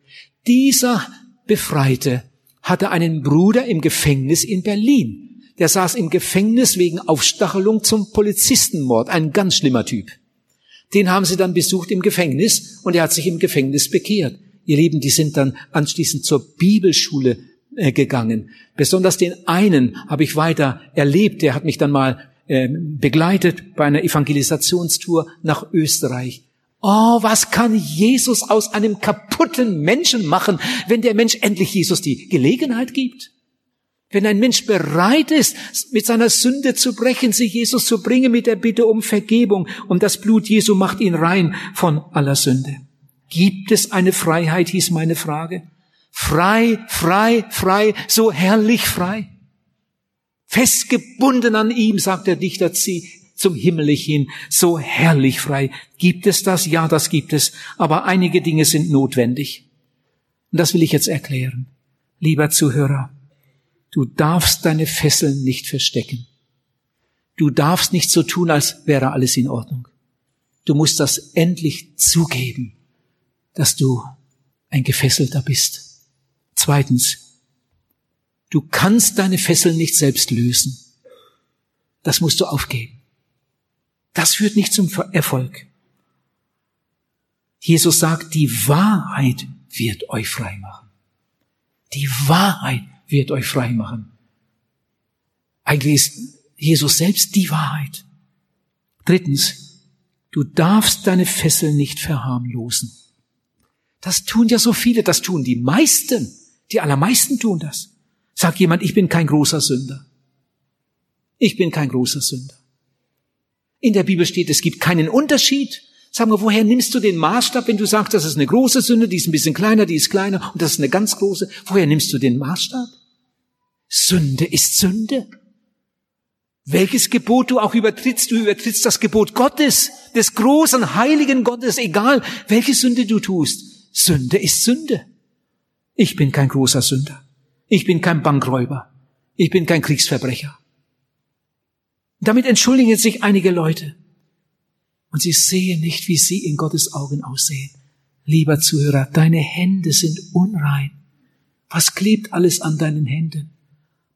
Dieser Befreite hatte einen Bruder im Gefängnis in Berlin. Der saß im Gefängnis wegen Aufstachelung zum Polizistenmord. Ein ganz schlimmer Typ. Den haben sie dann besucht im Gefängnis und er hat sich im Gefängnis bekehrt. Ihr Lieben, die sind dann anschließend zur Bibelschule äh, gegangen. Besonders den einen habe ich weiter erlebt. Der hat mich dann mal äh, begleitet bei einer Evangelisationstour nach Österreich. Oh, was kann Jesus aus einem kaputten Menschen machen, wenn der Mensch endlich Jesus die Gelegenheit gibt? Wenn ein Mensch bereit ist, mit seiner Sünde zu brechen, sich Jesus zu bringen mit der Bitte um Vergebung und das Blut Jesu macht ihn rein von aller Sünde. Gibt es eine Freiheit, hieß meine Frage. Frei, frei, frei, so herrlich frei. Festgebunden an ihm, sagt der Dichter, zieh zum Himmel hin, so herrlich frei. Gibt es das? Ja, das gibt es. Aber einige Dinge sind notwendig. Und das will ich jetzt erklären. Lieber Zuhörer, Du darfst deine Fesseln nicht verstecken. Du darfst nicht so tun, als wäre alles in Ordnung. Du musst das endlich zugeben, dass du ein Gefesselter bist. Zweitens, du kannst deine Fesseln nicht selbst lösen. Das musst du aufgeben. Das führt nicht zum Erfolg. Jesus sagt, die Wahrheit wird euch frei machen. Die Wahrheit wird euch frei machen. Eigentlich ist Jesus selbst die Wahrheit. Drittens, du darfst deine Fesseln nicht verharmlosen. Das tun ja so viele, das tun die meisten. Die allermeisten tun das. Sagt jemand, ich bin kein großer Sünder. Ich bin kein großer Sünder. In der Bibel steht, es gibt keinen Unterschied Sag mal, woher nimmst du den Maßstab, wenn du sagst, das ist eine große Sünde, die ist ein bisschen kleiner, die ist kleiner und das ist eine ganz große? Woher nimmst du den Maßstab? Sünde ist Sünde. Welches Gebot du auch übertrittst, du übertrittst das Gebot Gottes, des großen, heiligen Gottes, egal welche Sünde du tust. Sünde ist Sünde. Ich bin kein großer Sünder. Ich bin kein Bankräuber. Ich bin kein Kriegsverbrecher. Damit entschuldigen sich einige Leute. Und sie sehen nicht, wie sie in Gottes Augen aussehen. Lieber Zuhörer, deine Hände sind unrein. Was klebt alles an deinen Händen?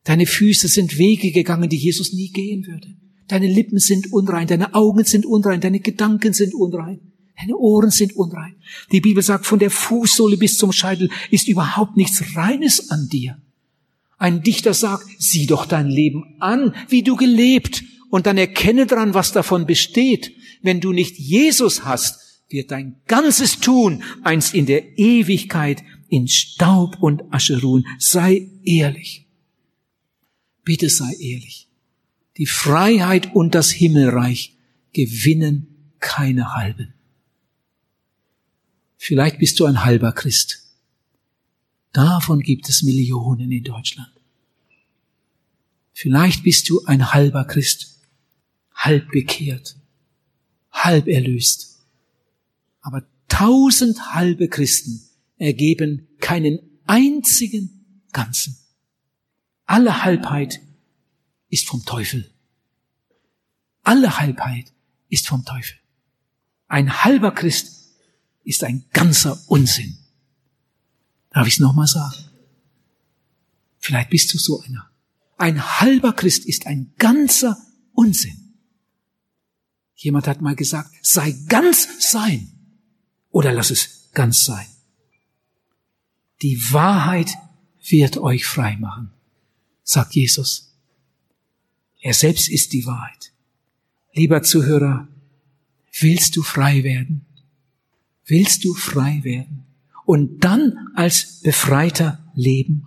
Deine Füße sind Wege gegangen, die Jesus nie gehen würde. Deine Lippen sind unrein, deine Augen sind unrein, deine Gedanken sind unrein, deine Ohren sind unrein. Die Bibel sagt, von der Fußsohle bis zum Scheitel ist überhaupt nichts Reines an dir. Ein Dichter sagt, sieh doch dein Leben an, wie du gelebt, und dann erkenne dran, was davon besteht. Wenn du nicht Jesus hast, wird dein ganzes Tun einst in der Ewigkeit in Staub und Asche ruhen. Sei ehrlich. Bitte sei ehrlich. Die Freiheit und das Himmelreich gewinnen keine halben. Vielleicht bist du ein halber Christ. Davon gibt es Millionen in Deutschland. Vielleicht bist du ein halber Christ, halb bekehrt, halb erlöst. Aber tausend halbe Christen ergeben keinen einzigen Ganzen. Alle Halbheit ist vom Teufel. Alle Halbheit ist vom Teufel. Ein halber Christ ist ein ganzer Unsinn. Darf ich es nochmal sagen? Vielleicht bist du so einer. Ein halber Christ ist ein ganzer Unsinn. Jemand hat mal gesagt, sei ganz sein oder lass es ganz sein. Die Wahrheit wird euch frei machen sagt Jesus. Er selbst ist die Wahrheit. Lieber Zuhörer, willst du frei werden? Willst du frei werden? Und dann als Befreiter leben?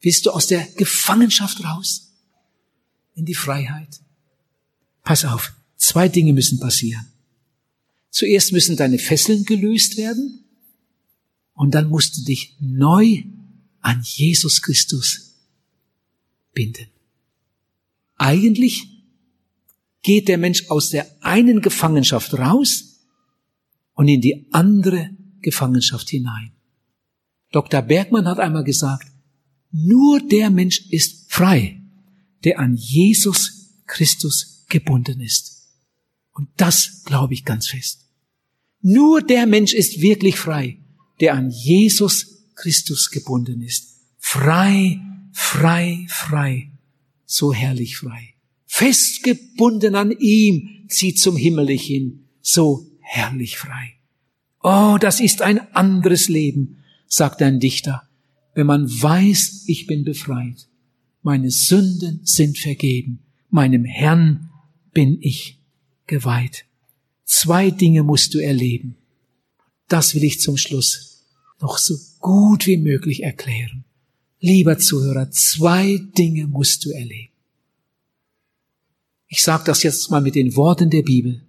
Willst du aus der Gefangenschaft raus? In die Freiheit? Pass auf, zwei Dinge müssen passieren. Zuerst müssen deine Fesseln gelöst werden und dann musst du dich neu an Jesus Christus binden. Eigentlich geht der Mensch aus der einen Gefangenschaft raus und in die andere Gefangenschaft hinein. Dr. Bergmann hat einmal gesagt, nur der Mensch ist frei, der an Jesus Christus gebunden ist. Und das glaube ich ganz fest. Nur der Mensch ist wirklich frei, der an Jesus Christus gebunden ist. Frei, frei, frei, so herrlich frei. Festgebunden an ihm, zieht zum Himmel hin, so herrlich frei. Oh, das ist ein anderes Leben, sagt ein Dichter, wenn man weiß, ich bin befreit. Meine Sünden sind vergeben. Meinem Herrn bin ich geweiht. Zwei Dinge musst du erleben. Das will ich zum Schluss noch so gut wie möglich erklären. Lieber Zuhörer, zwei Dinge musst du erleben. Ich sage das jetzt mal mit den Worten der Bibel.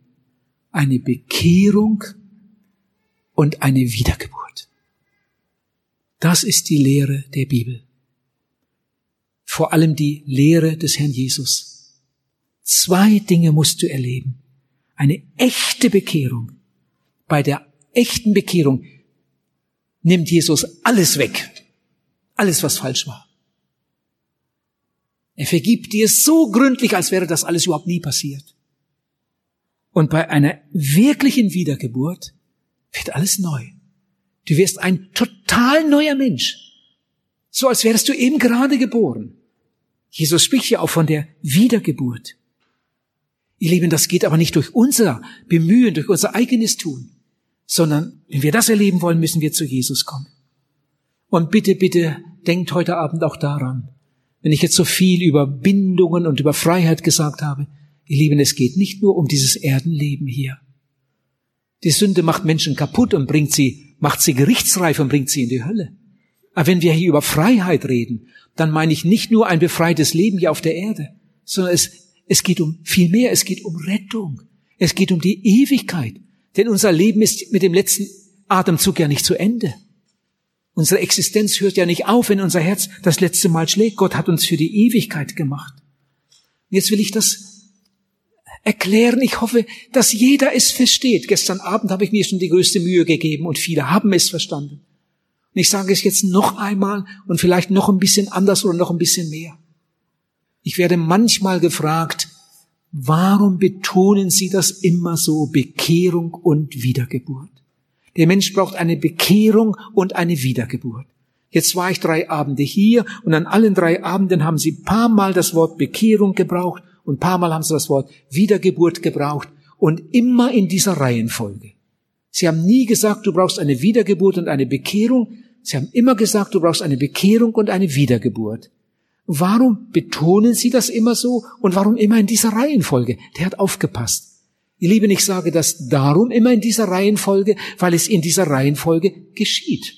Eine Bekehrung und eine Wiedergeburt. Das ist die Lehre der Bibel. Vor allem die Lehre des Herrn Jesus. Zwei Dinge musst du erleben. Eine echte Bekehrung. Bei der echten Bekehrung nimmt Jesus alles weg. Alles, was falsch war. Er vergibt dir so gründlich, als wäre das alles überhaupt nie passiert. Und bei einer wirklichen Wiedergeburt wird alles neu. Du wirst ein total neuer Mensch. So als wärst du eben gerade geboren. Jesus spricht ja auch von der Wiedergeburt. Ihr Lieben, das geht aber nicht durch unser Bemühen, durch unser eigenes Tun sondern wenn wir das erleben wollen, müssen wir zu Jesus kommen. Und bitte, bitte denkt heute Abend auch daran, wenn ich jetzt so viel über Bindungen und über Freiheit gesagt habe, ihr Lieben, es geht nicht nur um dieses Erdenleben hier. Die Sünde macht Menschen kaputt und bringt sie, macht sie gerichtsreif und bringt sie in die Hölle. Aber wenn wir hier über Freiheit reden, dann meine ich nicht nur ein befreites Leben hier auf der Erde, sondern es, es geht um viel mehr, es geht um Rettung. Es geht um die Ewigkeit. Denn unser Leben ist mit dem letzten Atemzug ja nicht zu Ende. Unsere Existenz hört ja nicht auf, wenn unser Herz das letzte Mal schlägt. Gott hat uns für die Ewigkeit gemacht. Jetzt will ich das erklären. Ich hoffe, dass jeder es versteht. Gestern Abend habe ich mir schon die größte Mühe gegeben und viele haben es verstanden. Und ich sage es jetzt noch einmal und vielleicht noch ein bisschen anders oder noch ein bisschen mehr. Ich werde manchmal gefragt, Warum betonen Sie das immer so, Bekehrung und Wiedergeburt? Der Mensch braucht eine Bekehrung und eine Wiedergeburt. Jetzt war ich drei Abende hier und an allen drei Abenden haben sie paar Mal das Wort Bekehrung gebraucht und paar Mal haben sie das Wort Wiedergeburt gebraucht und immer in dieser Reihenfolge. Sie haben nie gesagt, du brauchst eine Wiedergeburt und eine Bekehrung. Sie haben immer gesagt, du brauchst eine Bekehrung und eine Wiedergeburt. Warum betonen Sie das immer so und warum immer in dieser Reihenfolge? Der hat aufgepasst. Ihr Lieben, ich sage das darum immer in dieser Reihenfolge, weil es in dieser Reihenfolge geschieht.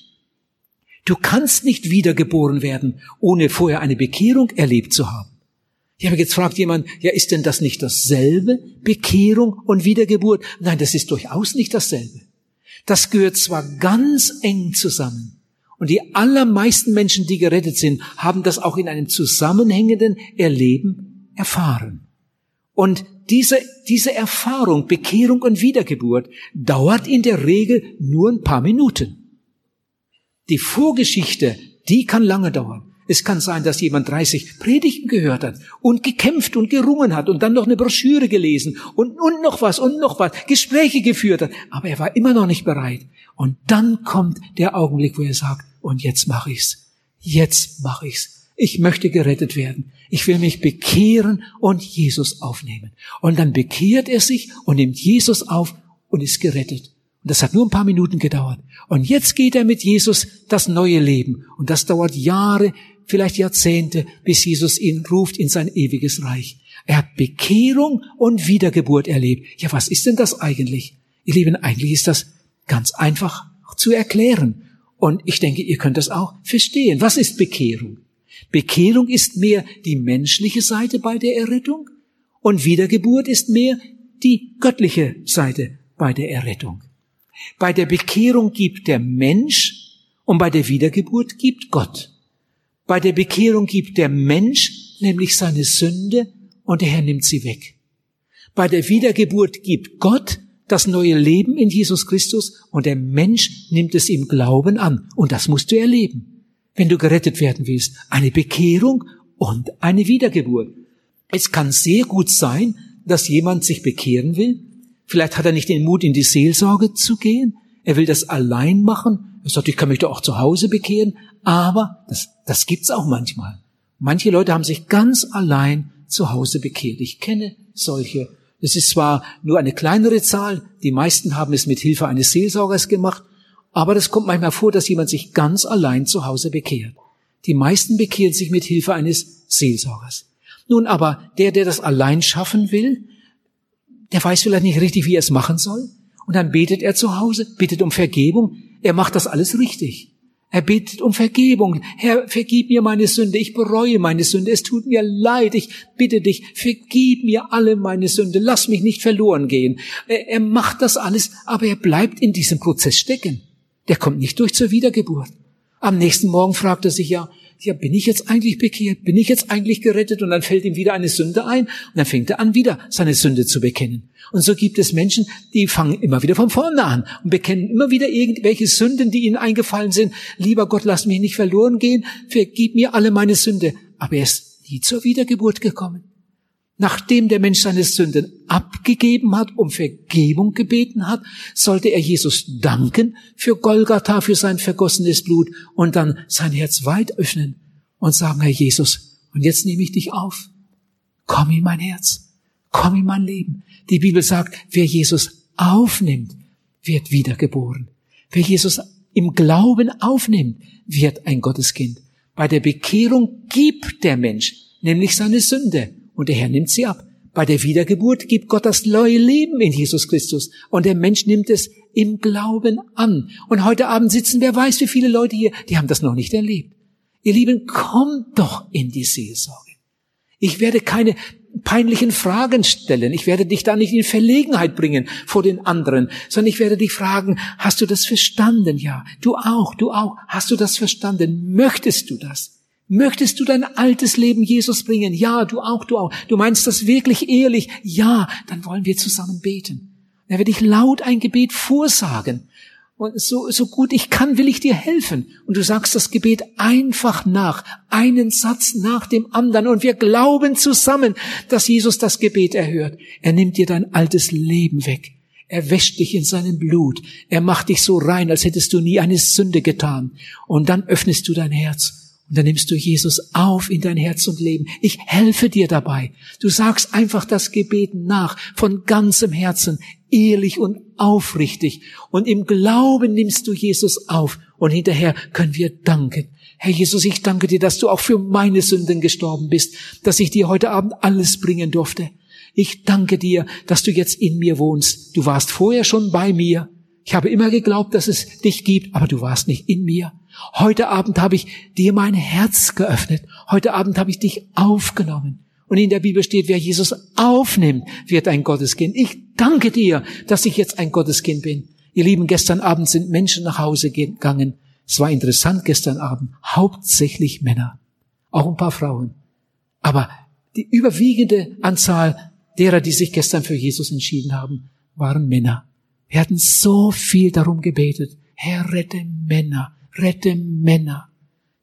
Du kannst nicht wiedergeboren werden, ohne vorher eine Bekehrung erlebt zu haben. Ich habe jetzt fragt jemand, ja, ist denn das nicht dasselbe? Bekehrung und Wiedergeburt? Nein, das ist durchaus nicht dasselbe. Das gehört zwar ganz eng zusammen. Und die allermeisten Menschen, die gerettet sind, haben das auch in einem zusammenhängenden Erleben erfahren. Und diese, diese Erfahrung, Bekehrung und Wiedergeburt, dauert in der Regel nur ein paar Minuten. Die Vorgeschichte, die kann lange dauern. Es kann sein, dass jemand 30 Predigten gehört hat und gekämpft und gerungen hat und dann noch eine Broschüre gelesen und, und noch was und noch was, Gespräche geführt hat, aber er war immer noch nicht bereit. Und dann kommt der Augenblick, wo er sagt, und jetzt mache ich's. Jetzt mache ich's. Ich möchte gerettet werden. Ich will mich bekehren und Jesus aufnehmen. Und dann bekehrt er sich und nimmt Jesus auf und ist gerettet. Und das hat nur ein paar Minuten gedauert. Und jetzt geht er mit Jesus das neue Leben. Und das dauert Jahre, vielleicht Jahrzehnte, bis Jesus ihn ruft in sein ewiges Reich. Er hat Bekehrung und Wiedergeburt erlebt. Ja, was ist denn das eigentlich? Ihr Lieben, eigentlich ist das ganz einfach zu erklären. Und ich denke, ihr könnt das auch verstehen. Was ist Bekehrung? Bekehrung ist mehr die menschliche Seite bei der Errettung und Wiedergeburt ist mehr die göttliche Seite bei der Errettung. Bei der Bekehrung gibt der Mensch und bei der Wiedergeburt gibt Gott. Bei der Bekehrung gibt der Mensch nämlich seine Sünde und der Herr nimmt sie weg. Bei der Wiedergeburt gibt Gott das neue Leben in Jesus Christus und der Mensch nimmt es im Glauben an. Und das musst du erleben, wenn du gerettet werden willst. Eine Bekehrung und eine Wiedergeburt. Es kann sehr gut sein, dass jemand sich bekehren will Vielleicht hat er nicht den Mut, in die Seelsorge zu gehen. Er will das allein machen. Er sagt, ich kann mich doch auch zu Hause bekehren. Aber das, das gibt's auch manchmal. Manche Leute haben sich ganz allein zu Hause bekehrt. Ich kenne solche. Es ist zwar nur eine kleinere Zahl. Die meisten haben es mit Hilfe eines Seelsorgers gemacht. Aber das kommt manchmal vor, dass jemand sich ganz allein zu Hause bekehrt. Die meisten bekehren sich mit Hilfe eines Seelsorgers. Nun aber, der, der das allein schaffen will, der weiß vielleicht nicht richtig, wie er es machen soll. Und dann betet er zu Hause, bittet um Vergebung. Er macht das alles richtig. Er bittet um Vergebung. Herr, vergib mir meine Sünde. Ich bereue meine Sünde. Es tut mir leid. Ich bitte dich, vergib mir alle meine Sünde. Lass mich nicht verloren gehen. Er, macht das alles, aber er bleibt in diesem Prozess stecken. Der kommt nicht durch zur Wiedergeburt. Am nächsten Morgen fragt er sich ja, ja, bin ich jetzt eigentlich bekehrt? Bin ich jetzt eigentlich gerettet? Und dann fällt ihm wieder eine Sünde ein und dann fängt er an, wieder seine Sünde zu bekennen. Und so gibt es Menschen, die fangen immer wieder von vorne an und bekennen immer wieder irgendwelche Sünden, die ihnen eingefallen sind. Lieber Gott, lass mich nicht verloren gehen, vergib mir alle meine Sünde. Aber er ist nie zur Wiedergeburt gekommen. Nachdem der Mensch seine Sünden abgegeben hat, um Vergebung gebeten hat, sollte er Jesus danken für Golgatha, für sein vergossenes Blut und dann sein Herz weit öffnen und sagen, Herr Jesus, und jetzt nehme ich dich auf. Komm in mein Herz. Komm in mein Leben. Die Bibel sagt, wer Jesus aufnimmt, wird wiedergeboren. Wer Jesus im Glauben aufnimmt, wird ein Gotteskind. Bei der Bekehrung gibt der Mensch nämlich seine Sünde und der Herr nimmt sie ab. Bei der Wiedergeburt gibt Gott das neue Leben in Jesus Christus und der Mensch nimmt es im Glauben an. Und heute Abend sitzen, wer weiß, wie viele Leute hier, die haben das noch nicht erlebt. Ihr Lieben, kommt doch in die Seelsorge. Ich werde keine peinlichen Fragen stellen. Ich werde dich da nicht in Verlegenheit bringen vor den anderen, sondern ich werde dich fragen, hast du das verstanden? Ja, du auch, du auch. Hast du das verstanden? Möchtest du das? Möchtest du dein altes Leben Jesus bringen? Ja, du auch, du auch. Du meinst das wirklich ehrlich? Ja, dann wollen wir zusammen beten. Dann werde ich laut ein Gebet vorsagen. Und so, so gut ich kann, will ich dir helfen. Und du sagst das Gebet einfach nach, einen Satz nach dem anderen. Und wir glauben zusammen, dass Jesus das Gebet erhört. Er nimmt dir dein altes Leben weg. Er wäscht dich in seinem Blut. Er macht dich so rein, als hättest du nie eine Sünde getan. Und dann öffnest du dein Herz. Und dann nimmst du Jesus auf in dein Herz und Leben. Ich helfe dir dabei. Du sagst einfach das Gebet nach, von ganzem Herzen, ehrlich und aufrichtig. Und im Glauben nimmst du Jesus auf. Und hinterher können wir danken. Herr Jesus, ich danke dir, dass du auch für meine Sünden gestorben bist, dass ich dir heute Abend alles bringen durfte. Ich danke dir, dass du jetzt in mir wohnst. Du warst vorher schon bei mir. Ich habe immer geglaubt, dass es dich gibt, aber du warst nicht in mir. Heute Abend habe ich dir mein Herz geöffnet. Heute Abend habe ich dich aufgenommen. Und in der Bibel steht, wer Jesus aufnimmt, wird ein Gotteskind. Ich danke dir, dass ich jetzt ein Gotteskind bin. Ihr Lieben, gestern Abend sind Menschen nach Hause gegangen. Es war interessant gestern Abend. Hauptsächlich Männer. Auch ein paar Frauen. Aber die überwiegende Anzahl derer, die sich gestern für Jesus entschieden haben, waren Männer. Wir hatten so viel darum gebetet. Herr, rette Männer, rette Männer.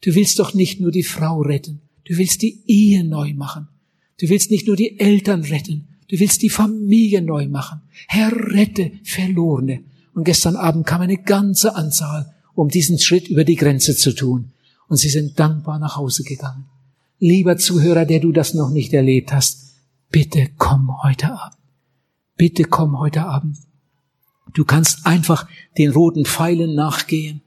Du willst doch nicht nur die Frau retten, du willst die Ehe neu machen. Du willst nicht nur die Eltern retten, du willst die Familie neu machen. Herr, rette Verlorene. Und gestern Abend kam eine ganze Anzahl, um diesen Schritt über die Grenze zu tun. Und sie sind dankbar nach Hause gegangen. Lieber Zuhörer, der du das noch nicht erlebt hast, bitte komm heute Abend. Bitte komm heute Abend. Du kannst einfach den roten Pfeilen nachgehen.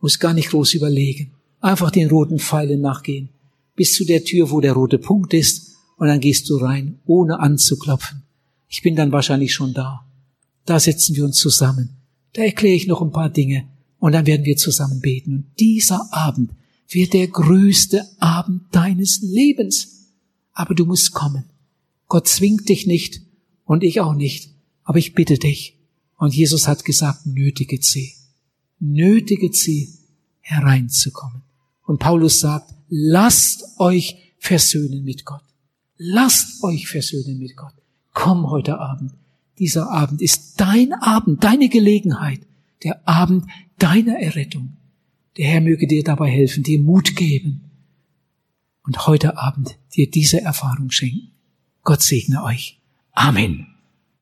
Muss gar nicht groß überlegen. Einfach den roten Pfeilen nachgehen. Bis zu der Tür, wo der rote Punkt ist. Und dann gehst du rein, ohne anzuklopfen. Ich bin dann wahrscheinlich schon da. Da setzen wir uns zusammen. Da erkläre ich noch ein paar Dinge. Und dann werden wir zusammen beten. Und dieser Abend wird der größte Abend deines Lebens. Aber du musst kommen. Gott zwingt dich nicht und ich auch nicht, aber ich bitte dich. Und Jesus hat gesagt, nötige sie, nötige sie hereinzukommen. Und Paulus sagt, lasst euch versöhnen mit Gott. Lasst euch versöhnen mit Gott. Komm heute Abend. Dieser Abend ist dein Abend, deine Gelegenheit, der Abend deiner Errettung. Der Herr möge dir dabei helfen, dir Mut geben und heute Abend dir diese Erfahrung schenken. Gott segne euch. Amen.